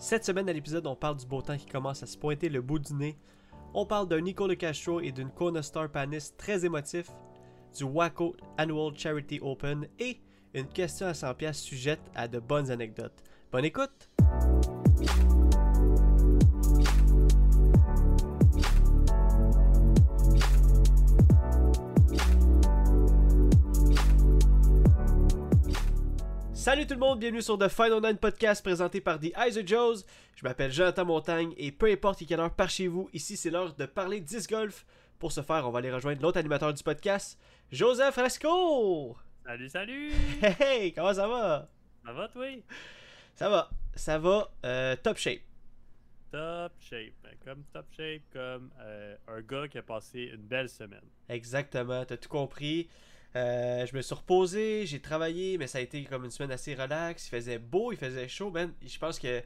Cette semaine à l'épisode, on parle du beau temps qui commence à se pointer le bout du nez. On parle d'un Nico de Castro et d'une Kona Star Panis très émotif, du Waco Annual Charity Open et une question à 100$ sujette à de bonnes anecdotes. Bonne écoute! Salut tout le monde, bienvenue sur The Final Nine Podcast présenté par The Eyes of Joes. Je m'appelle Jonathan Montagne et peu importe quelle heure par chez vous, ici c'est l'heure de parler disc golf. Pour ce faire, on va aller rejoindre l'autre animateur du podcast, Joseph Fresco. Salut, salut! Hey, hey, comment ça va? Ça va, toi? Ça va, ça va, euh, top shape. Top shape. Ben, Comme top shape, comme euh, un gars qui a passé une belle semaine. Exactement, t'as tout compris. Euh, je me suis reposé, j'ai travaillé, mais ça a été comme une semaine assez relax. Il faisait beau, il faisait chaud, man. Je pense que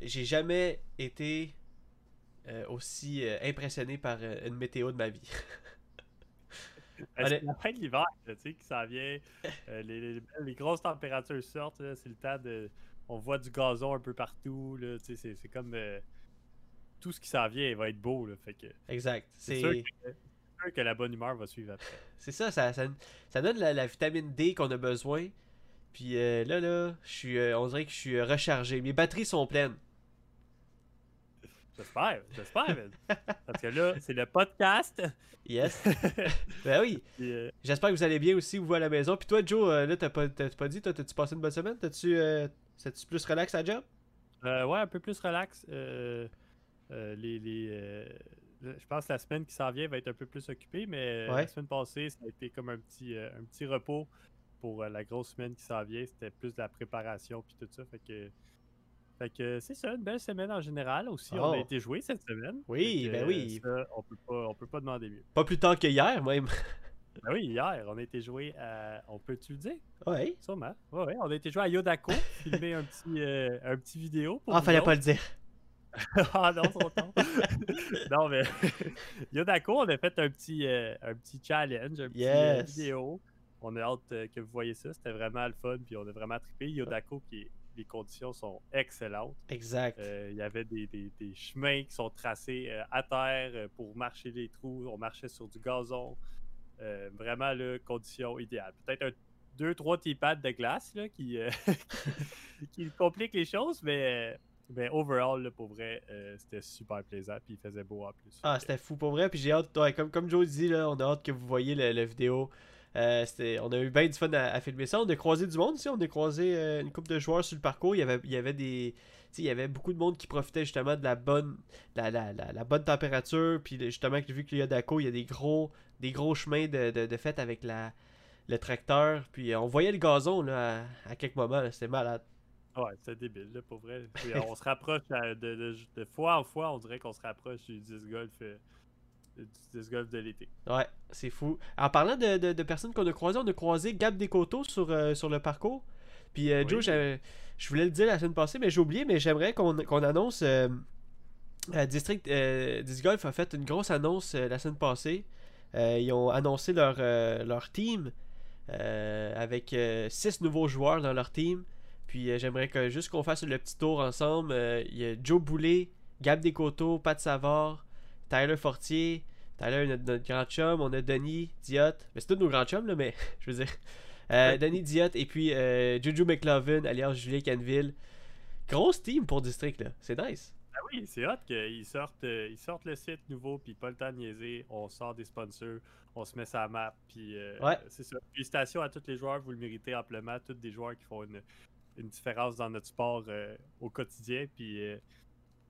j'ai jamais été euh, aussi euh, impressionné par une météo de ma vie. Ben. C'est la fin de l'hiver, tu sais, qui s'en vient. Les, les- les grosses températures sortent, c'est le temps de. On voit du gazon un peu partout, là, tu sais, c'est- comme. tout ce qui s'en vient va être beau, là, fait que. exact. C'est Que- la bonne humeur va suivre après. c'est ça, ça, ça, ça donne la, la vitamine D qu'on a besoin. Puis euh, là, là, je suis, euh, on dirait que je suis euh, rechargé. Mes batteries sont pleines. J'espère, j'espère. Parce que là, c'est le podcast. Yes. ben oui. euh, J'espère que vous allez bien aussi, vous à la maison. Puis toi, Joe, là, t'as pas, t'as pas dit, toi, t'as-tu passé une bonne semaine? T'as-tu, t'as-tu plus relax à job? Euh, ouais, un peu plus relax. Les, les, le- je pense que la semaine qui s'en vient va être un peu plus occupée, mais euh, Ouais. la semaine passée, ça a été comme un petit, euh, un petit repos pour euh, la grosse semaine qui s'en vient. C'était plus de la préparation puis tout ça. Fait que, fait que c'est ça, une belle semaine en général aussi. On Oh. a été joué cette semaine. Oui, que, ben oui. ça, on peut pas, on peut pas demander mieux. Pas plus tard que hier, même. Ben oui, hier, on a été joué à. On peut-tu le dire? ouais. Sûrement. Ouais, ouais, on a été joué à Yodako, filmer un petit, euh, un petit vidéo. Pour Ah, fallait autres. pas le dire. ah non, trop tard. non, mais Yodako, on a fait un petit, euh, un petit challenge, un petit euh, Yes. vidéo. On a hâte euh, que vous voyez ça. C'était vraiment le fun, puis on a vraiment trippé. Yodako, qui les conditions sont excellentes. Exact. Euh, Il y avait des, des- des chemins qui sont tracés euh, à terre pour marcher les trous. On marchait sur du gazon. Vraiment, là, conditions idéales. Peut-être un, deux, trois pads de glace là, qui, euh, qui compliquent les choses, mais, mais overall, pour vrai, euh, c'était super plaisant. Puis il faisait beau en plus. Ah, c'était fou pour vrai. Puis j'ai hâte, ouais, comme, comme Joe dit, là, on a hâte que vous voyez le vidéo. Euh, on a eu bien du fun à, filmer ça. On a croisé du monde. On a croisé euh, une couple de joueurs sur le parcours. Il y avait, il y avait des. Il y avait beaucoup de monde qui profitait justement de la bonne, la, la, la, la bonne température. Puis justement, vu qu'il y a Daco, il y a des gros, des gros chemins de, de, de fait avec la, le tracteur. Puis on voyait le gazon là, à, à quelques moments. C'était malade. Ouais, c'était débile, là, pour vrai. Puis, on se rapproche de, de- de fois en fois, on dirait qu'on se rapproche du disc golf, euh, du disc golf de l'été. Ouais, c'est fou. En parlant de, de, personnes qu'on a croisées, on a croisé Gab Descoteaux sur, euh, sur le parcours. Puis euh, Oui. Joe, je voulais le dire la semaine passée, mais j'ai oublié, mais j'aimerais qu'on annonce. District euh, Disc Golf a fait une grosse annonce la semaine passée. Ils ont annoncé leur, leur team avec euh, six nouveaux joueurs dans leur team. Puis euh, j'aimerais que juste qu'on fasse le petit tour ensemble. Euh, Il y a Joe Boulet, Gab Descoteaux, Pat Savard, Tyler Fortier, Tyler, notre, notre grand chum, on a Denis Diot. Mais c'est tous nos grands chums, là, mais je veux dire. Euh. Denis Diot et puis euh, Juju McLovin, alias Julien Canville. Grosse team pour District, là. C'est nice. Ah oui, c'est hot qu'ils sortent, euh, ils sortent le site nouveau, puis pas le temps de niaiser. On sort des sponsors, on se met la map, puis Ouais. c'est ça. Félicitations à tous les joueurs, vous le méritez amplement. Tous des joueurs qui font une, une différence dans notre sport euh, au quotidien, puis euh,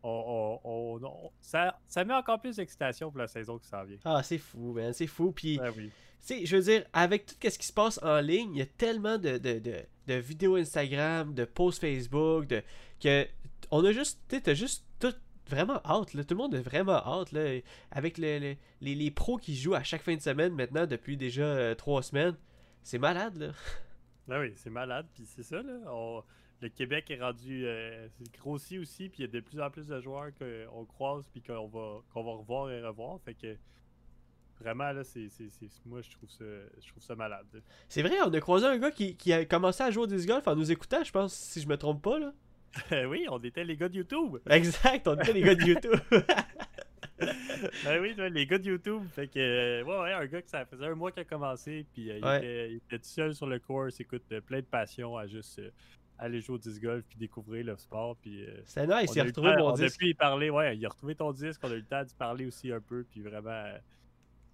on, on- on- on- ça, ça met encore plus d'excitation pour la saison qui s'en vient. Ah, c'est fou, man. C'est fou. Puis, oui. sais, je veux dire, avec tout ce qui se passe en ligne, il y a tellement de, de, de, de vidéos Instagram, de posts Facebook, de que on a juste, tu juste tout vraiment hâte, là. Tout le monde est vraiment hâte, là. Avec le- le- les, les pros qui jouent à chaque fin de semaine maintenant depuis déjà euh, trois semaines. C'est malade, là. Ah oui, c'est malade, puis c'est ça, là. on- le Québec est rendu euh, grossi aussi, puis il y a de plus en plus de joueurs qu'on croise, puis qu'on va, qu'on va revoir et revoir. Fait que vraiment, là, c'est, moi, je trouve ça, je trouve ça malade. C'est vrai, on a croisé un gars qui, qui a commencé à jouer au disc golf en nous écoutant, je pense, si je me trompe pas, là. oui, on était les gars de YouTube. Exact, on était les gars de YouTube. ben oui, les gars de YouTube. Fait que, euh, ouais, ouais, un gars que ça faisait un mois qu'il a commencé, puis euh, il, était, il, était, tout seul sur le course, écoute, plein de passion à juste aller jouer au disc golf puis découvrir le sport. Puis, C'était nice, il a retrouvé mon disque. Parler, ouais, il a retrouvé ton disque, on a eu le temps d'y parler aussi un peu, puis vraiment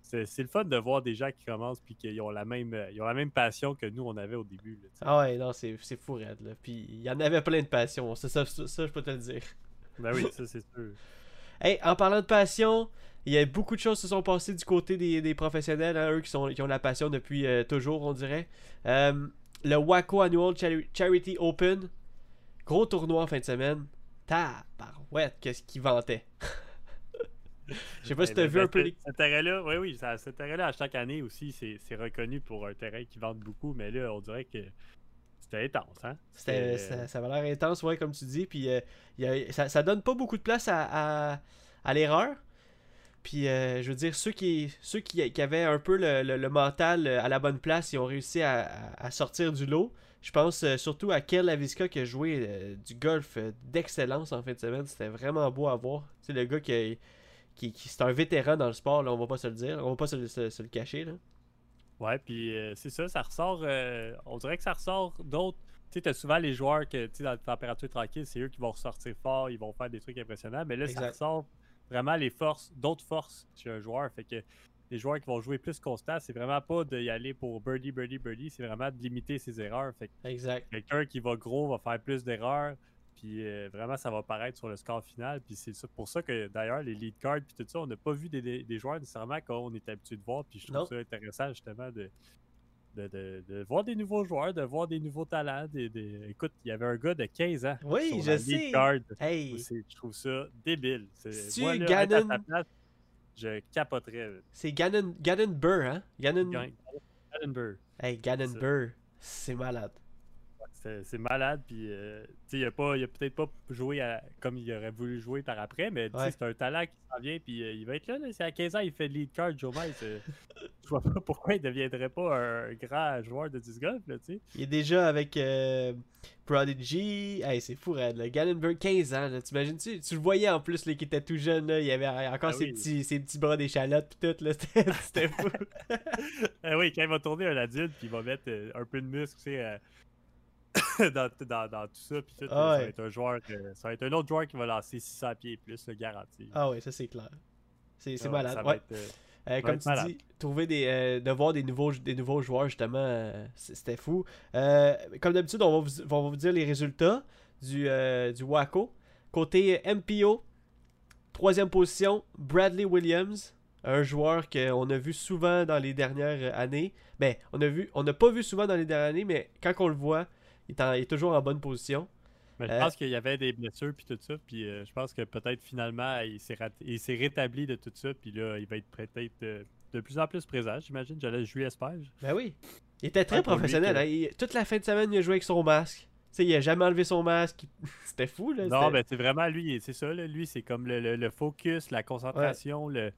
c'est le fun de voir des gens qui commencent puis qu'ils ont la même euh, ils ont la même passion que nous on avait au début. ah ouais, non, c'est fou raide. Là. Puis il y en avait plein de passion, ça, ça, je peux te le dire. Ben oui, ça c'est sûr. Hey, en parlant de passion, il y a beaucoup de choses qui se sont passées du côté des, professionnels, hein, eux qui, sont, qui ont la passion depuis euh, toujours, on dirait. Euh, le Waco Annual Charity Open, gros tournoi en fin de semaine. Tabarouette, qu'est-ce qu'il vantait. Je sais pas si tu as vu un peu les. Ce terrain-là, oui, oui, ce terrain-là, à chaque année aussi, c'est reconnu pour un terrain qui vend beaucoup, mais là, on dirait que c'était intense, hein? Ça, ça avait l'air intense, ouais, comme tu dis. Puis euh, ça, ça, donne pas beaucoup de place à, à, l'erreur. Puis euh, je veux dire, ceux qui, ceux qui, qui avaient un peu le, le, mental euh, à la bonne place, ils ont réussi à, à sortir du lot. Je pense surtout à Kel Lavisca qui a joué du golf d'excellence en fin de semaine. C'était vraiment beau à voir. C'est le gars qui qui, c'est un vétéran dans le sport, là, on va pas se le dire, on va pas se, le cacher. Là. Ouais, puis euh, c'est ça, ça ressort, euh, on dirait que ça ressort d'autres. Tu sais, as souvent les joueurs que, tu sais, dans la température tranquille, c'est eux qui vont ressortir fort, ils vont faire des trucs impressionnants, mais là, ça ressort vraiment les forces, d'autres forces chez un joueur. Fait que les joueurs qui vont jouer plus constant, c'est vraiment pas d'y aller pour birdie, birdie, birdie, c'est vraiment de limiter ses erreurs. Fait exact. Quelqu'un qui va gros va faire plus d'erreurs. Puis euh, vraiment, ça va paraître sur le score final. Puis c'est pour ça que d'ailleurs, les lead cards, puis tout ça, on n'a pas vu des, joueurs nécessairement qu'on est habitué de voir. Puis je trouve ça intéressant justement de, de, voir des nouveaux joueurs, de voir des nouveaux talents. Écoute, il y avait un gars de 15 ans. Oui, je sais. Card. Je trouve ça débile. Moi, là, Gannon... je capoterais. C'est Gannon, Gannon Burr, hein? Gannon... Gannon Burr. Hey, Gannon Burr. C'est malade. C'est malade, puis euh, il a, pas, il a peut-être pas joué comme il aurait voulu jouer par après, mais c'est un talent qui s'en vient, puis euh, il va être là. c'est à 15 ans, il fait lead card, Joe Mice. Euh, je vois pas pourquoi il ne deviendrait pas un grand joueur de disc golf. Là, il est déjà avec Prodigy. Hey, c'est fou, Red. Gallenberg, 15 ans. T'imagines-tu? Tu le voyais en plus, là, qui était tout jeune. Là, il avait encore ah ses, petits, ses petits bras d'échalote, puis tout. C'était fou. ah oui, quand il va tourner un adulte, puis il va mettre un peu de muscle, tu sais dans, dans, dans, tout ça. Puis tout, ah ça, va être un joueur ça va être un autre joueur qui va lancer 600 pieds plus, le garanti. Ah oui, ça c'est clair. C'est ah malade. Ouais. Euh, euh, comme tu dis, trouver des, euh, de voir des nouveaux, des nouveaux joueurs, justement, c'était fou. comme d'habitude, on, va vous, on va vous dire les résultats du, du Waco. Côté MPO, troisième position, Bradley Williams, un joueur qu'on a vu souvent dans les dernières années. Ben, on a vu, on n'a pas vu souvent dans les dernières années, mais quand on le voit, il est, toujours en bonne position. Mais je pense euh, qu'il y avait des blessures puis tout ça, puis euh, je pense que peut-être finalement il s'est rétabli de tout ça, puis là il va être peut-être euh, de plus en plus présent, j'imagine. J'allais jouer espère. Ben oui. Il était très professionnel. Hein. toute la fin de semaine, il a joué avec son masque. sais, il a jamais enlevé son masque. C'était fou, là. Non, ben c'est vraiment lui, c'est ça, là. lui, c'est comme le, focus, la concentration, le,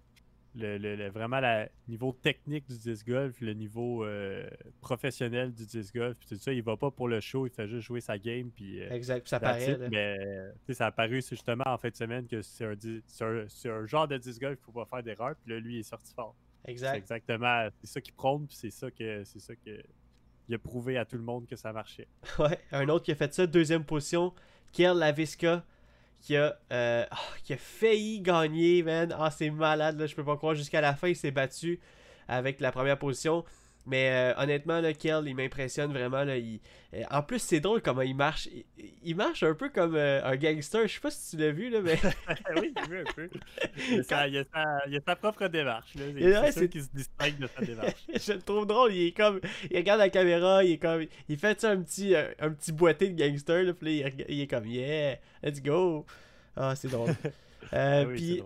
le, vraiment le niveau technique du disc golf, le niveau euh, professionnel du disc golf, puis tout ça, il va pas pour le show, il fait juste jouer sa game. Puis, euh, exact, ça paraît. mais ça a paru justement en fin de semaine que c'est un, un, genre de disc golf, il faut pas faire d'erreur, puis là, lui, il est sorti fort. Exact. C'est exactement, c'est ça qu'il prône, puis c'est ça que c'est ça que il a prouvé à tout le monde que ça marchait. Ouais, un autre qui a fait ça, deuxième position, Kiel Lavisca qui a, euh, ah, qui a failli gagner, man. Ah, c'est malade, là, je peux pas croire. Jusqu'à la fin, il s'est battu avec la première position. Mais euh, honnêtement, là, Kel, il m'impressionne vraiment. Là, il... Euh, en plus, c'est drôle comment il marche. Il, marche un peu comme un gangster. Je sais pas si tu l'as vu, là, mais. oui, j'ai vu un peu. Il, a il, a sa, propre démarche. C'est ça qui se distingue de sa démarche. je le trouve drôle. Il est comme. Il regarde la caméra. Il est comme. Il fait un petit, un, petit boité de gangster. Là, puis il, est comme Yeah, let's go. Ah, c'est drôle. Euh, ah puis,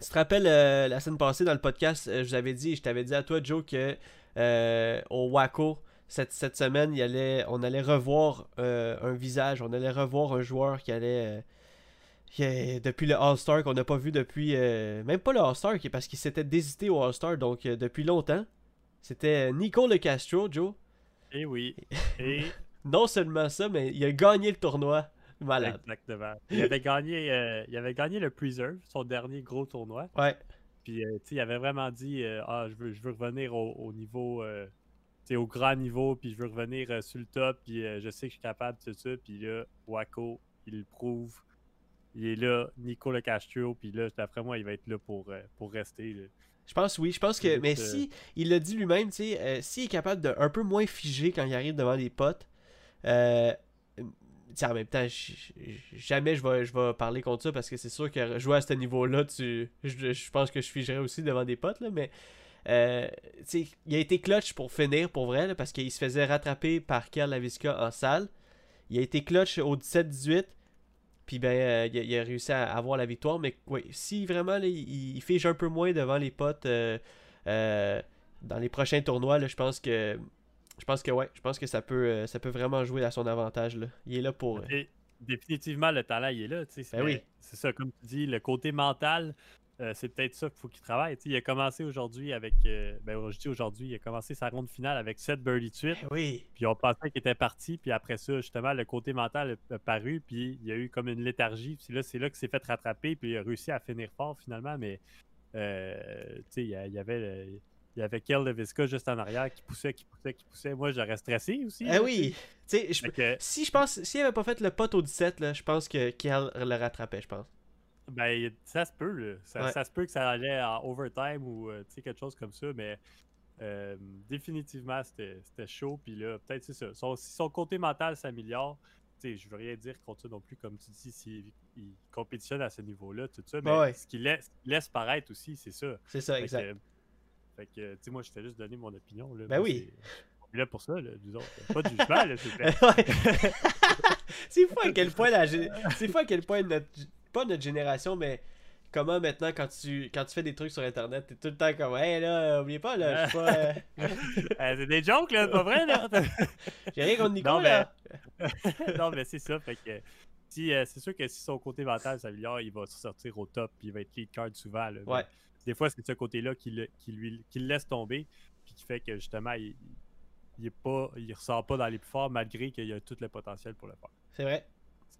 tu te rappelles euh, la semaine passée dans le podcast, euh, je vous avais dit, je t'avais dit à toi, Joe, que au Waco, cette, cette semaine, il allait, on allait revoir un visage, on allait revoir un joueur qui allait. depuis le All-Star qu'on n'a pas vu depuis. même pas le All-Star, parce qu'il s'était désisté au All-Star, donc depuis longtemps. C'était Nico Le Castro, Joe. Eh oui. Et... non seulement ça, mais il a gagné le tournoi Malade. Exactement. Il avait gagné, euh, il avait gagné le Preserve, son dernier gros tournoi. Ouais. Puis, euh, tu sais, il avait vraiment dit euh, Ah, je veux, je veux revenir au, au niveau, euh, tu au grand niveau, puis je veux revenir sur le top, puis je sais que je suis capable de tout ça. Puis là, Waco, il le prouve. Il est là, Nico Le Castro, puis là, d'après moi, il va être là pour, pour rester. là. Je pense oui, je pense que mais si il l'a dit lui-même, tu sais, euh, s'il est capable de un peu moins figer quand il arrive devant les potes, euh, en même temps, jamais je vais, vais parler contre ça parce que c'est sûr que jouer à ce niveau-là, tu, je, pense que je figerais aussi devant des potes là, mais euh, il a été clutch pour finir pour vrai parce qu'il se faisait rattraper par Karl Laviska en salle. Il a été clutch au 17-18. Puis ben, euh, il, a, réussi à avoir la victoire. Mais oui, si vraiment il, fige un peu moins devant les potes euh, dans les prochains tournois, je pense que je pense que ouais, je pense que ça peut euh, ça peut vraiment jouer à son avantage. Là. Il est là pour. euh, Et définitivement, le talent, il est là. Ben oui. C'est ça, comme tu dis, le côté mental, euh, c'est peut-être ça qu'il faut qu'il travaille. Il a commencé aujourd'hui avec. euh, ben, je dis aujourd'hui, il a commencé sa ronde finale avec 7 birdies de suite. eh oui, Puis on pensait qu'il était parti. Puis après ça, justement, le côté mental a, paru. Puis il y a eu comme une léthargie. Puis là, c'est là qu'il s'est fait rattraper. Puis il a réussi à finir fort finalement. Mais euh, il y avait. Il y avait Kel Leviska juste en arrière qui poussait, qui poussait, qui poussait. Moi, j'aurais stressé aussi. eh là, oui. Tu sais, je- tu sais. Fait que, si je pense, s'il avait pas fait le pot au 17, là, je pense que Kiel le rattrapait, je pense. Ben, ça se peut, là. Ça, Ouais. ça se peut que ça allait en overtime ou euh, tu sais, quelque chose comme ça, mais euh, définitivement, c'était chaud. Puis là, peut-être c'est ça. Son- si son côté mental s'améliore, tu sais, je veux rien dire contre ça non plus, comme tu dis, s'il il compétitionne à ce niveau-là, tout ça, mais Ouais, ce qu'il laisse, laisse paraître aussi, c'est ça. C'est ça, Fait exact. que, fait que, tu sais, moi, je fais juste donner mon opinion. Là, Ben oui. c'est- On est là pour ça, là, autres. Pas de jugement, là, s'il vous plaît. Ouais. c'est fou à quel point la c'est fou à quel point notre pas notre génération mais comment maintenant quand tu quand tu fais des trucs sur internet t'es tout le temps comme hey là oubliez pas là je suis pas euh, Euh, c'est des jokes, là, c'est pas vrai, là. j'ai rien contre Nico Non, mais- non, mais c'est ça. Fait que si, euh, c'est sûr que si son côté mental s'améliore, il va sortir au top puis il va être lead card souvent. là. Mais Ouais. Des fois, c'est ce côté-là qui, le- qui lui qui le laisse tomber puis qui fait que justement, il, il est pas, il ressort pas dans les plus forts malgré qu'il a tout le potentiel pour le faire. c'est vrai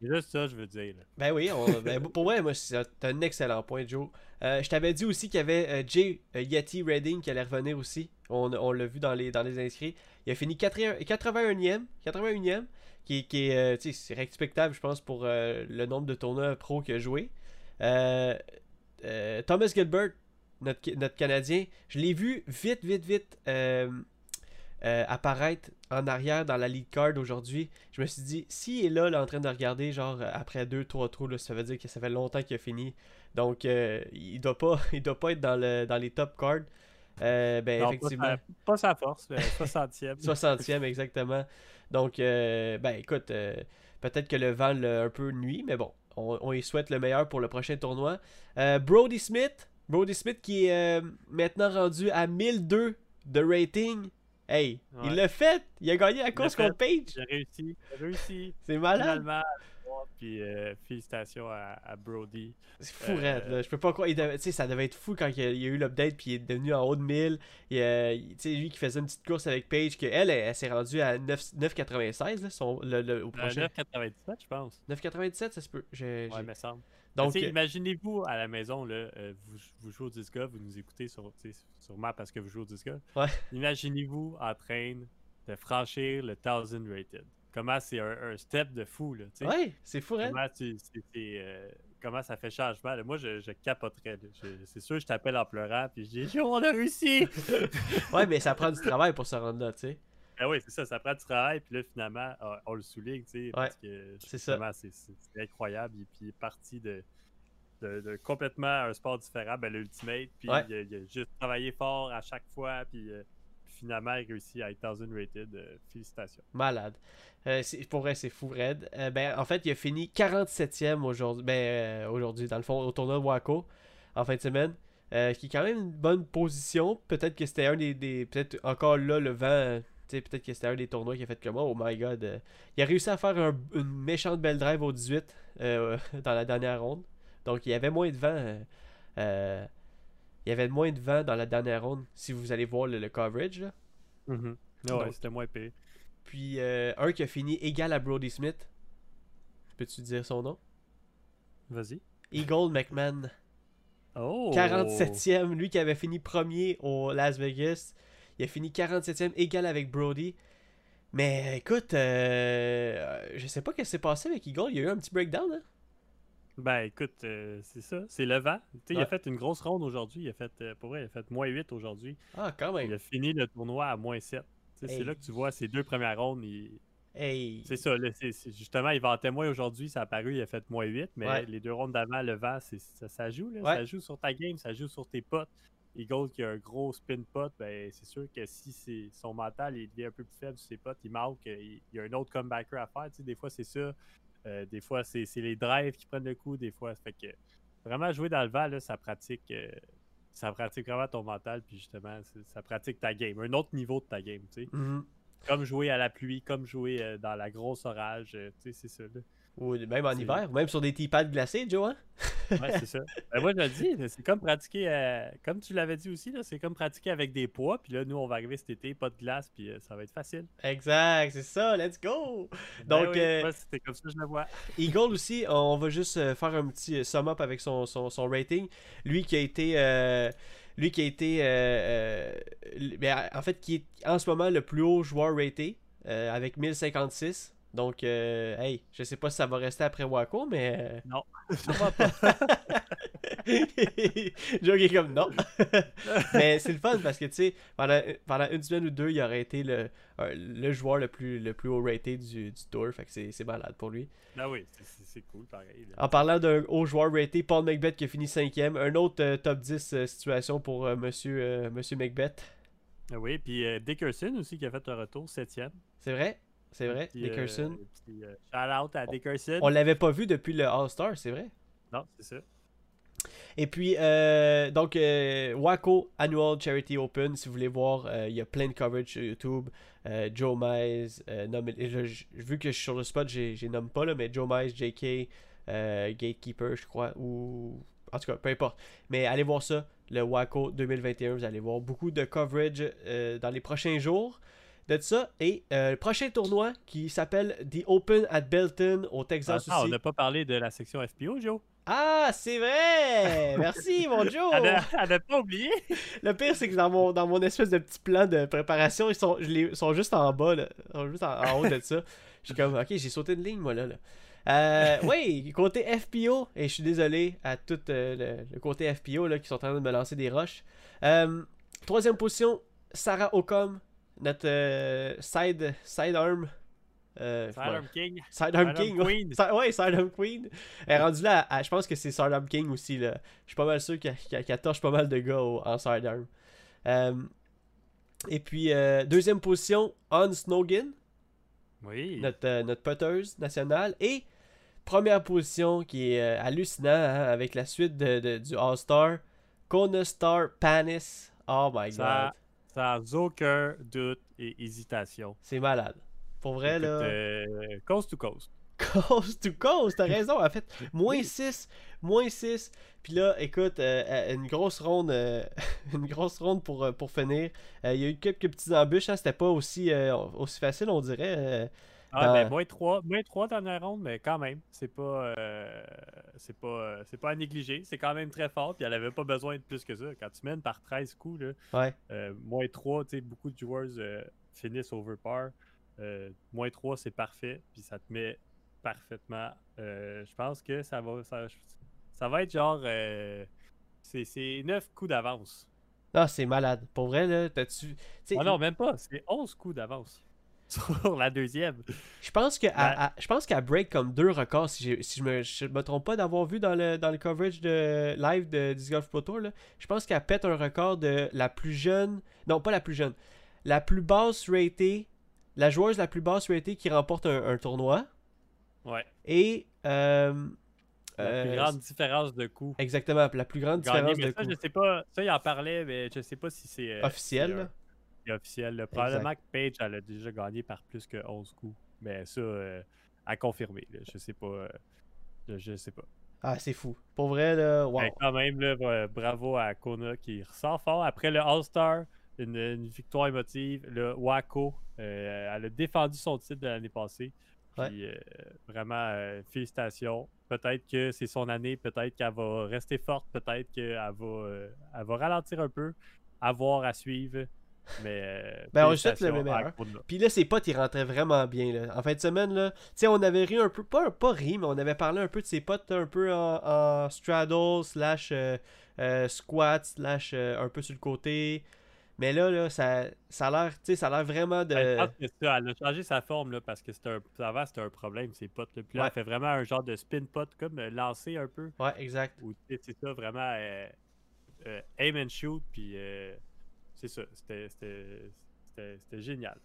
C'est juste ça, je veux dire. là. ben oui on- ben, pour vrai moi c'est un excellent point Joe Euh, je t'avais dit aussi qu'il y avait euh, Jay euh, Yeti Redding qui allait revenir aussi on, on l'a vu dans les dans les inscrits il a fini 81 81e 81e qui, qui est c'est respectable je pense pour le nombre de tournois pro qu'il a joué Thomas Gilbert, notre, notre Canadien, je l'ai vu vite, vite, vite euh, euh, apparaître en arrière dans la lead card aujourd'hui. Je me suis dit, s'il est là, là, en train de regarder, genre euh, après 2-3 trous, là, ça veut dire que ça fait longtemps qu'il a fini. Donc, euh, il doit pas il doit pas être dans, le, dans les top cards. Euh, ben, Non, pas effectivement. sa- Pas sa force, le 60e. 60e exactement. Donc, euh, ben écoute, euh, peut-être que le vent l'a un peu nuit, mais bon, on, on y souhaite le meilleur pour le prochain tournoi. Brody Smith, Brody Smith qui est euh, maintenant rendu à 1002 de rating. Hey, il l'a fait! Il a gagné la course contre Page! J'ai réussi. J'ai réussi. C'est malade! Finalement. Puis euh, félicitations à, à Brody. C'est fou, Euh, là. Je peux pas croire. Tu sais, ça devait être fou quand il y a, il a eu l'update, puis il est devenu en haut de 1000. Et, euh, tu sais, lui qui faisait une petite course avec Page, que elle, elle, elle s'est rendue à 9 9,96 là, son, le, le- au Euh, prochain. 9,97, je pense. 9,97, ça se peut. J'ai- Ouais, me semble. Donc, euh, imaginez-vous à la maison, là, euh, vous, vous jouez au golf, vous nous écoutez sur, sûrement parce que vous jouez au golf. Ouais. Imaginez-vous en train de franchir le 1000 rated. Comment c'est un, un step de fou, là, tu sais. ouais, c'est fou, hein? Comment, tu- euh, comment ça fait changement. là. Moi, je, je capoterais. c'est sûr, je t'appelle en pleurant, puis je dis, on a réussi! Ouais, mais ça prend du travail pour se rendre là, tu sais. Ah oui, c'est ça, ça prend du travail, puis là, finalement, on le souligne, tu sais, parce que c'est incroyable, et puis il est parti de, de, de complètement un sport différent, ben l'Ultimate, puis Ouais. il, a, il a juste travaillé fort à chaque fois, puis euh, finalement, il réussit à être 1000 rated. euh, félicitations. Malade. Euh, pour vrai, c'est fou, Red. Ben, en fait, il a fini 47e aujourd'hui. Ben, aujourd'hui, dans le fond, au tournoi de Waco, en fin de semaine. Qui est quand même une bonne position. Peut-être que c'était un des. des- peut-être encore là, le vent. Peut-être que c'était un des tournois qui a fait comme oh my god. euh, il a réussi à faire un- une méchante belle drive au 18 euh, dans la dernière ronde. Donc, il y avait moins de vent. euh, il y avait moins de vent dans la dernière ronde. Si vous allez voir le, le coverage, là. Ouais, c'était moins payé. Puis euh, un qui a fini égal à Brody Smith. peux-tu dire son nom? Vas-y. Eagle McMahon. Oh! 47e, lui qui avait fini premier au Las Vegas. Il a fini 47e, égal avec Brody. Mais écoute, euh, je sais pas ce qui s'est passé avec Eagle. Il y a eu un petit breakdown. Hein? Ben écoute, euh, c'est ça, c'est le vent. Tu sais, Il Ouais. a fait une grosse ronde aujourd'hui. Il a fait, euh, pour vrai, il a fait moins 8 aujourd'hui. Ah, quand Il même. a fini le tournoi à moins 7. Tu sais, Hey. C'est là que tu vois ses deux premières rondes. il- Hey. C'est ça, là, justement, il vantait moins aujourd'hui, ça a paru, il a fait moins 8, mais Ouais. les deux rondes d'avant, le vent, ça, ça joue, là, Ouais. ça joue sur ta game, ça joue sur tes potes. Eagle qui a un gros spin pot, ben, c'est sûr que si son mental il devient un peu plus faible sur ses potes, il manque, euh, il, il y a un autre comebacker à faire. tu sais, Des fois, c'est ça. Euh, des fois, c'est c'est les drives qui prennent le coup. Des fois, fait que vraiment jouer dans le vent, là, ça pratique. euh, ça pratique vraiment ton mental, puis justement, ça pratique ta game, un autre niveau de ta game, tu sais. Mhm. Comme jouer à la pluie, comme jouer euh, dans la grosse orage, tu sais, c'est ça. là. Ou même en hiver, même sur des teepads glacés, Joe. Hein? Ouais, c'est ça. Ben, moi, je le dis, c'est comme pratiquer, euh, comme tu l'avais dit aussi, c'est comme pratiquer avec des poids. Puis là, nous, on va arriver cet été, pas de glace, puis euh, ça va être facile. Exact, c'est ça, let's go! Ben Donc, oui, euh, c'était comme ça que je le vois. Eagle aussi, on va juste euh, faire un petit euh, sum up avec son, son, son rating. Lui qui a été. lui qui a été. euh, euh, ben, en fait, qui est en ce moment le plus haut joueur raté euh, avec 1056. Donc, euh, hey, je sais pas si ça va rester après Waco, mais. euh, Non, sûrement pas. Joe est comme non. mais c'est le fun parce que, tu sais, pendant, pendant une semaine ou deux, il aurait été le, euh, le joueur le plus, le plus haut raté du, du tour. Fait que c'est malade pour lui. Ben oui, c'est- cool, pareil. là. En parlant d'un haut joueur raté, Paul Macbeth qui a fini cinquième. Un autre euh, top 10 euh, situation pour monsieur, monsieur Macbeth. Ah Oui, puis Dickerson aussi qui a fait un retour, septième. C'est vrai? C'est vrai? Puis, euh, Dickerson. puis, euh, shout out à Dickerson. On l'avait pas vu depuis le All-Star, c'est vrai? Non, c'est ça. Et puis, euh, donc, euh, Waco Annual Charity Open, si vous voulez voir, euh, il y a plein de coverage sur YouTube. Euh, Joe Mize, euh, vu que je suis sur le spot, j'ai j'ai nomme pas, là, mais Joe Mize, JK, euh, Gatekeeper, je crois, ou. En tout cas, peu importe. Mais allez voir ça, le Waco 2021, vous allez voir beaucoup de coverage euh, dans les prochains jours de ça. Et euh, le prochain tournoi qui s'appelle The Open at Belton au Texas Ah, on aussi. n'a pas parlé de la section FPO, Joe. Ah, c'est vrai! Merci, mon Joe! Elle n'a pas oublié. Le pire, c'est que dans mon, dans mon espèce de petit plan de préparation, ils sont, je les- sont juste en bas, là. Ils sont juste en, en haut de ça. Je suis comme, ok, j'ai sauté une ligne, moi, là. là. Euh, oui, côté FPO, et je suis désolé à tout euh, le, le côté FPO là, qui sont en train de me lancer des roches. Euh, troisième position, Sarah Ocom, notre euh, side, sidearm. Euh, Sidearm King. Sidearm King. ouais. Queen. Ouais, Sidearm Queen. Elle est rendue là, à- je pense que c'est Sidearm King aussi. Là. Je suis pas mal sûr qu'elle qu'elle torche pas mal de gars au- en Sidearm. Euh, et puis, euh, deuxième position, Hans Snogan, Oui. notre, euh, notre putteuse nationale. Et première position qui est euh, hallucinant hein, avec la suite de, de- du All-Star, Star Panis. Oh my Ça- god. Sans aucun doute et hésitation. C'est malade. Pour vrai, Écoute, là. euh, coast to coast. Coast to coast, t'as raison. En fait, moins 6, moins 6. Puis là, écoute, euh, euh, une grosse ronde, euh, une grosse ronde pour, pour finir. Il y a eu quelques petites embûches, hein, c'était pas aussi, aussi facile, on dirait. Ah, ben, moins 3, moins 3 dernière ronde, mais quand même, c'est pas, euh, c'est pas, euh, c'est pas à négliger. C'est quand même très fort, puis elle avait pas besoin de plus que ça. Quand tu mènes par 13 coups, là, Ouais, euh, moins 3, tu sais, beaucoup de joueurs euh, finissent over par. Moins 3, c'est parfait, puis ça te met parfaitement. Je pense que ça va, ça, ça va être genre, c'est, c'est 9 coups d'avance. non, c'est malade. Pour vrai, là, t'as-tu. Ah non, même pas, c'est 11 coups d'avance sur la deuxième. Je pense qu'elle break comme deux records si, je me je me trompe pas d'avoir vu dans le dans le coverage de live de Disc Golf Pro Tour là. Je pense qu'elle pète un record de la plus jeune, non pas la plus jeune, la plus basse ratée, la joueuse la plus basse ratée qui remporte un, un tournoi Ouais. et euh, La euh, plus grande différence de coups. exactement la plus grande différence mais de ça, coups je sais pas. Ça, il en parlait, mais je sais pas si c'est. euh, officielle. Là. c'est officiel. là. Probablement que Paige, elle a déjà gagné par plus que 11 coups. Mais ça, euh, à confirmer. là. Je sais pas. euh, je, je sais pas. Ah c'est fou. Pour vrai là, wow. Mais quand même, là, bravo à Kona qui ressort fort. Après le All-Star, une, une victoire émotive. Le Waco, euh, elle a défendu son titre de l'année passée. Puis vraiment, félicitations. Peut-être que c'est son année, peut-être qu'elle va rester forte, peut-être qu'elle va, elle va ralentir un peu, à voir, à suivre. Mais. euh, Ben, on le meilleur. Puis là, ses potes, ils rentraient vraiment bien. Là. En fin de semaine, là, tu sais, on avait ri un peu, pas, pas ri, mais on avait parlé un peu de ses potes, un peu en, en straddle, slash euh, euh, squat, slash euh, un peu sur le côté. Mais là, là ça, ça a l'air, ça a l'air vraiment de. Ben, je pense que ça, elle a changé sa forme là, parce que c'était un, avant c'était un problème, ses potes. Là. Puis là, Ouais. elle fait vraiment un genre de spin pot, comme lancé un peu. Ouais, exact. Ou tu sais, c'est ça, vraiment aim and shoot. Puis c'est ça, c'était- c'était c'était- c'était génial.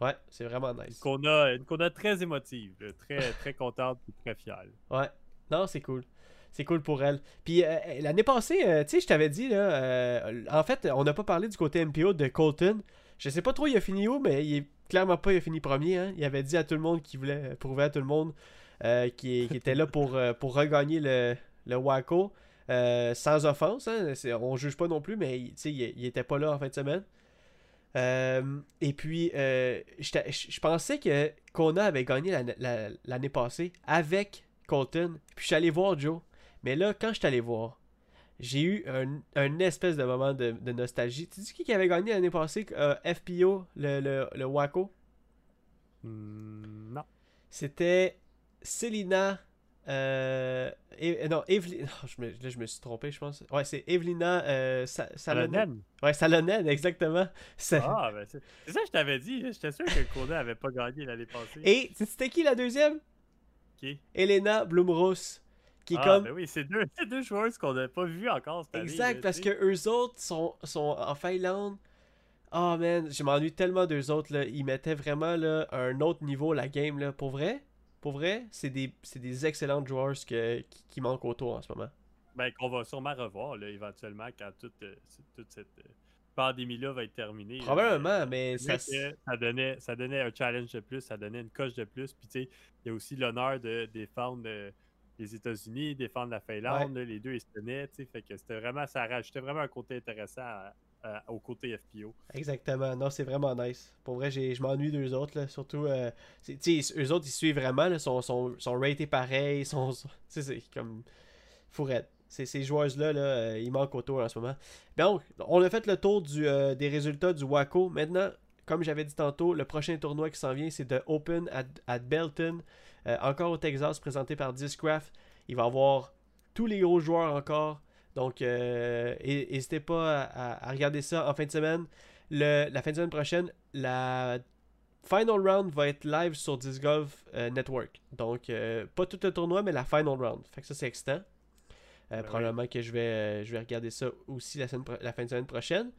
Ouais, c'est vraiment Une nice. Kona, une Kona très émotive, très, très contente et très fière. Ouais. Non, c'est cool. C'est cool pour elle. Puis euh, l'année passée, euh, tu sais, je t'avais dit, là, euh, en fait, on n'a pas parlé du côté MPO de Colton. Je sais pas trop il a fini où, mais il est clairement pas il a fini premier. Hein. Il avait dit à tout le monde qu'il voulait prouver à tout le monde euh, qu'il était là pour, euh, pour regagner le, le Waco. Euh, sans offense, hein. On juge pas non plus, mais il- tu sais, il, il était pas là en fin de semaine. Euh, et puis, euh, je pensais que Kona avait gagné l'année la- passée avec Colton. Puis je suis allé voir Joe. Mais là, quand je suis allé voir, j'ai eu un, un espèce de moment de, de nostalgie. Tu dis qui qui avait gagné l'année passée FPO, le, le, le Waco? Hmm, non. C'était Selina. Euh, et, non, Evelyn. non, je me, là, je me suis trompé, je pense. Ouais, c'est Evelina euh, Sa- Salonen. Salonen. Ouais, Salonen, exactement. Ça- Ah, ben c'est ça que je t'avais dit. J'étais sûr que Kona avait pas gagné l'année passée. Et c'était qui la deuxième? Ok. Elena Blumros. Qui est Ah, comme. ben oui, c'est deux, deux joueurs qu'on n'a pas vu encore cette année. Exact, parce que eux autres sont, sont en Finlande. Oh man, je m'ennuie tellement d'eux autres. Là. Ils mettaient vraiment là, à un autre niveau la game. Là. Pour vrai, pour vrai, c'est des, des excellents joueurs que, qui, qui manquent autour en ce moment. Ben, qu'on va sûrement revoir là, éventuellement quand toute, euh, toute cette euh, pandémie-là va être terminée. là. Probablement, mais C'est ça. ça, donnait, ça donnait un challenge de plus, ça donnait une coche de plus. Puis, tu sais, il y a aussi l'honneur de défendre euh, les États-Unis, défendre la Finlande. là, les deux, ils se tenaient. Fait que c'était vraiment, ça rajoutait vraiment un côté intéressant à- à- au côté FPO. Exactement. Non, c'est vraiment nice. Pour vrai, je m'ennuie d'eux autres. Là. Surtout, euh, eux autres, ils suivent vraiment. Là, sont, sont, pareil. C'est comme fourette. Ces, joueurs-là, là, euh, ils manquent autour en ce moment. Donc, on a fait le tour du, euh, des résultats du Waco. Maintenant, comme j'avais dit tantôt, le prochain tournoi qui s'en vient, c'est de Open at, Belton. Euh, encore au Texas, présenté par Discraft. Il va avoir tous les gros joueurs encore. Donc, euh, n'hésitez pas à, regarder ça en fin de semaine. Le- la fin de semaine prochaine, la final round va être live sur Disc Golf euh, Network. Donc, euh, pas tout le tournoi, mais la final round. Fait que ça, c'est excitant. Euh, Ben probablement que je vais, je vais regarder ça aussi la, semaine la fin de semaine prochaine.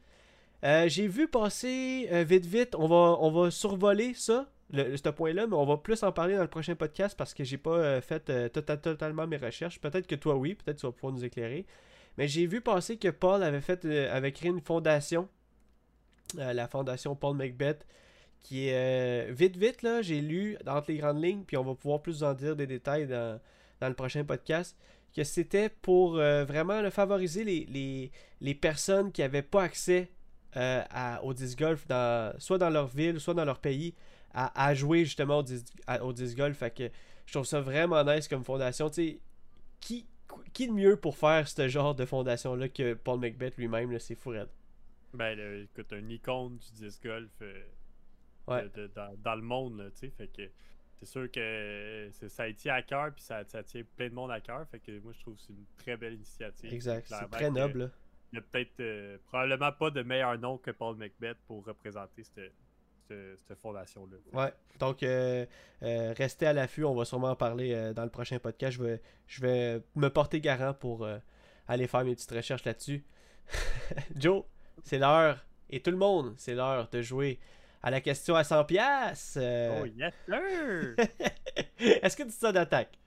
J'ai vu passer vite vite, on va, on va survoler ça, le, ce point-là, mais on va plus en parler dans le prochain podcast parce que j'ai pas fait euh, tota- totalement mes recherches. Peut-être que toi oui, peut-être que tu vas pouvoir nous éclairer. Mais j'ai vu passer que Paul avait fait euh, avait créé une fondation, euh, la fondation Paul Macbeth, qui est euh, vite vite là, j'ai lu entre les grandes lignes, puis on va pouvoir plus en dire des détails dans, dans le prochain podcast, que c'était pour vraiment favoriser les, les, les personnes qui n'avaient pas accès à- au disc golf, dans, soit dans leur ville, soit dans leur pays, à, à jouer justement au disc, à- au disc golf. Fait que je trouve ça vraiment nice comme fondation. Tu sais, qui, qui de mieux pour faire ce genre de fondation-là que Paul Macbeth lui-même, c'est fou raide. Ben, là, écoute, un icône du disc golf euh, Ouais. de- de- dans, dans le monde, tu sais. Fait que c'est sûr que euh, ça tient à cœur, puis ça, ça tient plein de monde à cœur. Fait que moi, je trouve que c'est une très belle initiative. Exact. C'est très noble. Il n'y a peut-être euh, probablement pas de meilleur nom que Paul Macbeth pour représenter cette, cette, fondation-là. Ouais. Donc, euh, euh, restez à l'affût. On va sûrement en parler euh, dans le prochain podcast. Je vais, je vais me porter garant pour aller faire mes petites recherches là-dessus. Joe, c'est l'heure. Et tout le monde, c'est l'heure de jouer à la question à 100 pièces. Oh yes, sir! Est-ce que tu ça d'attaque?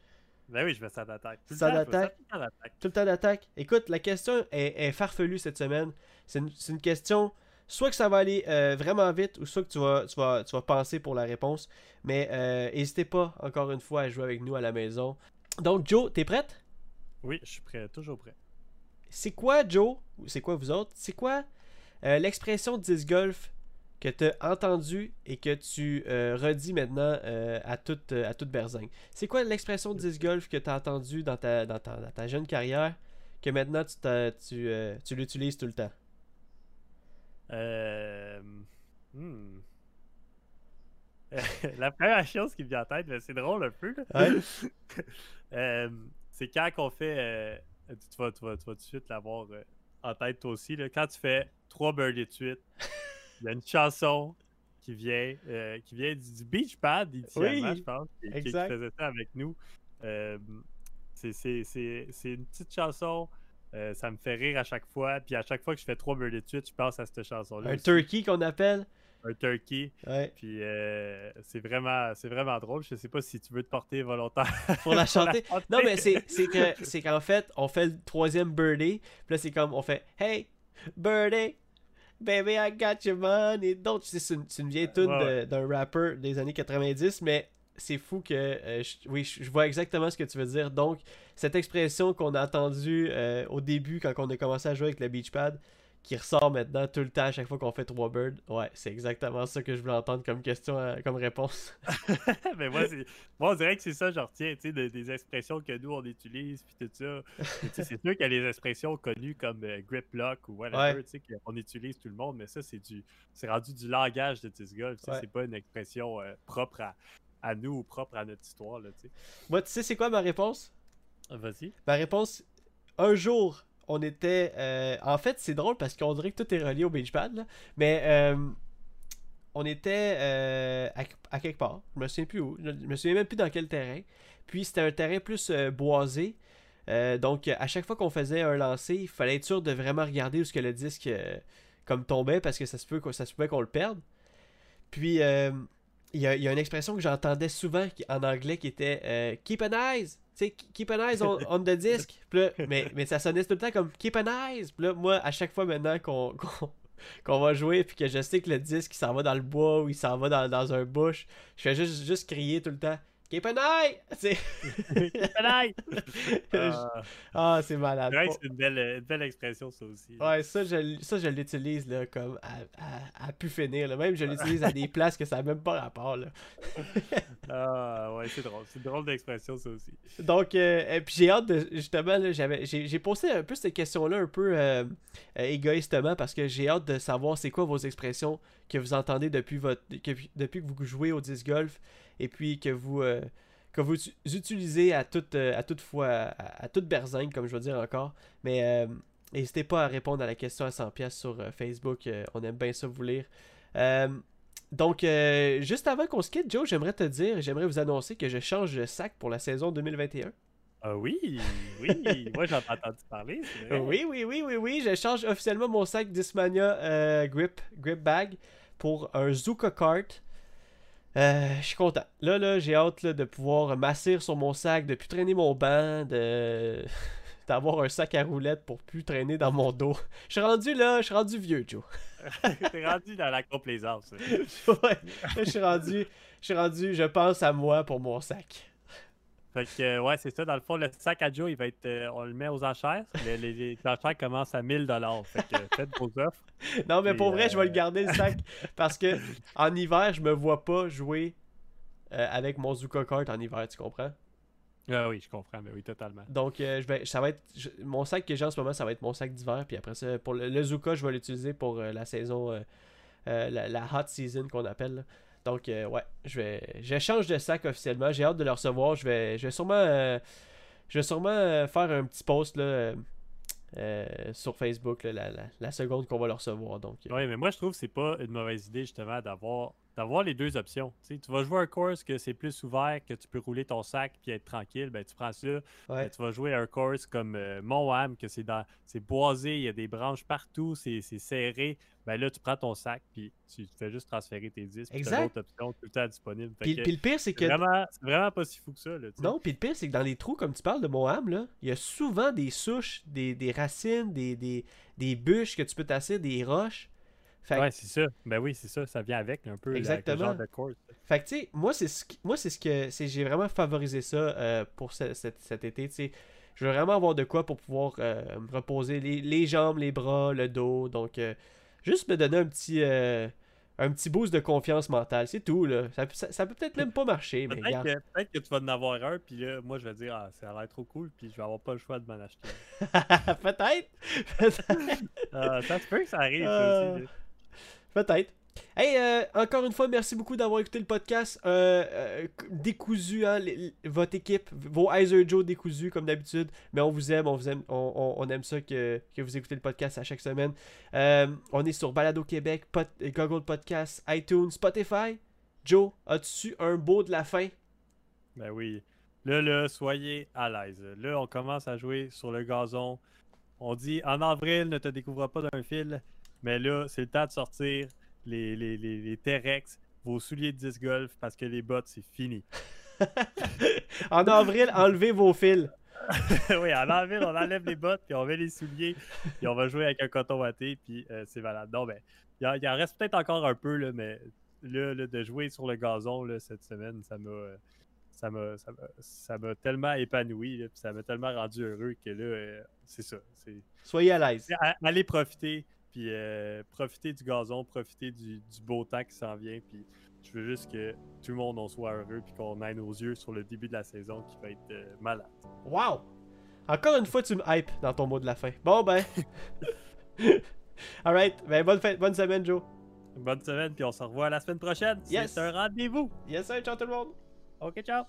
ben oui, je mets ça d'attaque. Tout le Ça d'attaque? tout le temps d'attaque. Tout le temps d'attaque? Écoute, la question est, est farfelue cette semaine. C'est une, c'est une question, soit que ça va aller euh, vraiment vite, ou soit que tu vas, tu vas, tu vas penser pour la réponse. Mais euh, n'hésitez pas, encore une fois, à jouer avec nous à la maison. Donc, Joe, t'es prête? Oui, je suis prêt, toujours prêt. C'est quoi, Joe, ou c'est quoi vous autres, c'est quoi euh, l'expression disc golf que tu as entendu et que tu redis maintenant à toute, à toute berzingue? C'est quoi l'expression de disc golf que tu as entendu dans ta, dans, ta, dans ta jeune carrière que maintenant tu, tu, tu l'utilises tout le temps? Euh, hmm. La première chose qui me vient en tête, c'est drôle un peu. Ouais. Euh, c'est quand qu'on fait. euh, tu, vas, tu, vas, tu vas tout de suite l'avoir euh, en tête toi aussi. Là, quand tu fais trois birdies de suite, il y a une chanson qui vient, qui vient du, du Beach Pad, initialement, Oui, je pense, qui, qui- qui exact. faisait ça avec nous. C'est une petite chanson. Euh, ça me fait rire à chaque fois. Puis à chaque fois que je fais trois birdies de suite, je pense à cette chanson-là. Un aussi. turkey qu'on appelle? Un turkey. Ouais. Puis euh, c'est vraiment, c'est vraiment drôle. Je sais pas si tu veux te porter volontaire. Pour la chanter. Non, mais c'est c'est que c'est qu'en fait, on fait le troisième birdie. Puis là, c'est comme on fait Hey, birdie, baby, I got your money. Donc, tu sais, c'est une, une vieille tune Ouais, de- d'un rapper des années 90, mais c'est fou que. euh, je- oui, je vois exactement ce que tu veux dire. Donc, cette expression qu'on a entendue euh, au début quand on a commencé à jouer avec le Beachpad, qui ressort maintenant tout le temps à chaque fois qu'on fait trois birds, ouais, c'est exactement ça que je voulais entendre comme question, euh, comme réponse. mais moi, c'est- moi, on dirait que c'est ça, je retiens, tu sais, de- des expressions que nous, on utilise, puis tout ça. C'est sûr qu'il y a les expressions connues comme euh, grip lock ou whatever, Ouais. tu sais, qu'on utilise tout le monde, mais ça, c'est du c'est rendu du langage de disc golf, Ouais. c'est pas une expression euh, propre à, à nous ou propre à notre histoire, là, tu sais. Moi, tu sais, c'est quoi ma réponse? Vas-y. Ma réponse, un jour, on était. euh, en fait, c'est drôle parce qu'on dirait que tout est relié au Beachpad, là. Mais euh, on était euh, à, à quelque part. Je me souviens plus où. Je me souviens même plus dans quel terrain. Puis c'était un terrain plus euh, boisé. Euh, donc, à chaque fois qu'on faisait un lancer, il fallait être sûr de vraiment regarder où ce que le disque euh, comme tombait parce que ça se peut qu'on- ça se pouvait qu'on le perde. Puis, euh, il y, a, il y a une expression que j'entendais souvent en anglais qui était euh, Keep an eyes. Keep an eyes on, on the disc. Là, mais, mais ça sonnait tout le temps comme Keep an eyes. Puis là, moi, à chaque fois maintenant qu'on va jouer, puis que je sais que le disque il s'en va dans le bois ou il s'en va dans, dans un bush, je fais juste, juste crier tout le temps Keep an eye! Tu sais. Bye! Ah, ah, c'est malade. c'est une belle, une belle expression, ça aussi. Ouais, ça, je, ça, je l'utilise là, comme à, à, à pu finir. Là. Même je l'utilise à des places que ça n'a même pas rapport. Là. Ah, ouais, c'est drôle. C'est une drôle d'expression, ça aussi. Donc, euh, et puis j'ai hâte de. Justement, là, j'avais, j'ai, j'ai posé un peu cette question-là un peu euh, euh, égoïstement parce que j'ai hâte de savoir c'est quoi vos expressions que vous entendez depuis, votre, que- depuis que vous jouez au disc golf et puis que vous. euh, que vous utilisez à toute, euh, à toute fois, à, à toute berzingue, comme je veux dire encore. Mais euh, n'hésitez pas à répondre à la question à 100$ sur Facebook. on aime bien ça vous lire. Donc, juste avant qu'on se quitte, Joe, j'aimerais te dire, j'aimerais vous annoncer que je change de sac pour la saison 2021. Ah oui, oui. Moi, j'en ai entendu parler, vrai. Oui, oui, oui, oui, oui. Je change officiellement mon sac Discmania euh, Grip, Grip Bag pour un Zuka Cart. Euh, je suis content. Là, là, j'ai hâte là, de pouvoir m'asseoir sur mon sac, de plus traîner mon banc, de d'avoir un sac à roulettes pour plus traîner dans mon dos. Je suis rendu là, je suis rendu vieux, Joe. T'es rendu dans la complaisance. ouais, je suis rendu, je suis rendu, je pense à moi pour mon sac. Fait que, euh, ouais, c'est ça. Dans le fond, le sac à Joe, il va être, euh, on le met aux enchères. Les, les- les enchères commencent à 1000 Fait que euh, faites vos offres. Non, mais pour vrai, je vais le garder le sac parce que en hiver, je me vois pas jouer euh, avec mon Zuka Kart en hiver, tu comprends? Ah oui, je comprends, mais oui, totalement. Donc, je vais, ça va être je- mon sac que j'ai en ce moment, ça va être mon sac d'hiver. Puis après ça, pour le, le Zuka, je vais l'utiliser pour la saison, la, la hot season qu'on appelle. là. Donc, euh, ouais, je vais, de sac officiellement. J'ai hâte de le recevoir. Je vais, je vais sûrement, euh, je vais sûrement euh, faire un petit post là, sur Facebook la, la- seconde qu'on va le recevoir. Donc, Oui, mais moi, je trouve que c'est pas une mauvaise idée, justement, d'avoir d'avoir les deux options. Tu vas jouer un course que c'est plus ouvert, que tu peux rouler ton sac puis être tranquille, ben tu prends ça. ouais. Ben, tu vas jouer un course comme euh, Mont-Ham, que c'est dans c'est boisé, il y a des branches partout, c'est serré. Ben là, tu prends ton sac puis tu fais juste transférer tes disques. Exact. l'autre option tout le temps disponible. Puis, que puis le pire, c'est que vraiment, c'est vraiment pas si fou que ça. Là. Non, puis le pire, c'est que dans les trous, comme tu parles de Moham, il y a souvent des souches, des, des racines, des, des, des bûches que tu peux tasser, des roches. Fait, Ouais, c'est ça. Ben oui, c'est ça. Ça vient avec un peu Exactement. le genre de course. fait que, tu sais, moi, c'est ce, qui- moi, c'est ce que. c'est- J'ai vraiment favorisé ça euh, pour ce- cet, cet été, tu sais. Je veux vraiment avoir de quoi pour pouvoir euh, me reposer les, les jambes, les bras, le dos. Donc, euh, juste me donner un petit. un petit boost de confiance mentale. C'est tout, là. Ça, ça- ça peut peut-être même pas marcher, mais Peut-être que, peut-être que tu vas en avoir un, puis là, moi, je vais dire, ah, ça a l'air trop cool, puis je vais avoir pas le choix de m'en acheter. peut-être. Peut-être. Ah, ça se peut que ça arrive, ça aussi. Peut-être. Hey, euh, encore une fois, merci beaucoup d'avoir écouté le podcast. Euh, euh, décousu, hein, votre équipe, vos Heiser Joe décousus comme d'habitude. Mais on vous aime, on vous aime, on, aime ça que, vous écoutez le podcast à chaque semaine. On est sur Balado Québec, Google Podcast, iTunes, Spotify. Joe, as-tu un beau de la fin? Ben oui. Là, là, soyez à l'aise. Là, on commence à jouer sur le gazon. On dit en avril, ne te découvre pas d'un fil. Mais là, c'est le temps de sortir les, les, les, les T-Rex, vos souliers de disc golf, parce que les bottes, c'est fini. En avril, enlevez vos fils. oui, en avril, on enlève les bottes, puis on met les souliers, puis on va jouer avec un coton watté, puis euh, c'est valable. Non, ben, il en, il en reste peut-être encore un peu, là, mais là, là, de jouer sur le gazon là, cette semaine, ça m'a. euh, Ça m'a, ça m'a- ça m'a tellement épanoui, là, puis ça m'a tellement rendu heureux que là, euh, c'est ça. C'est, Soyez à l'aise. allez profiter, puis euh, profiter du gazon, profiter du, du beau temps qui s'en vient, puis je veux juste que tout le monde en soit heureux, puis qu'on ait nos yeux sur le début de la saison qui va être euh, malade. Wow! Encore une fois, tu me hype dans ton mot de la fin. Bon, ben. Alright, ben bonne, fête, bonne semaine, Joe. Bonne semaine, puis on se revoit la semaine prochaine. Yes. C'est un rendez-vous. Yes, sir, ciao tout le monde. Ok, ciao.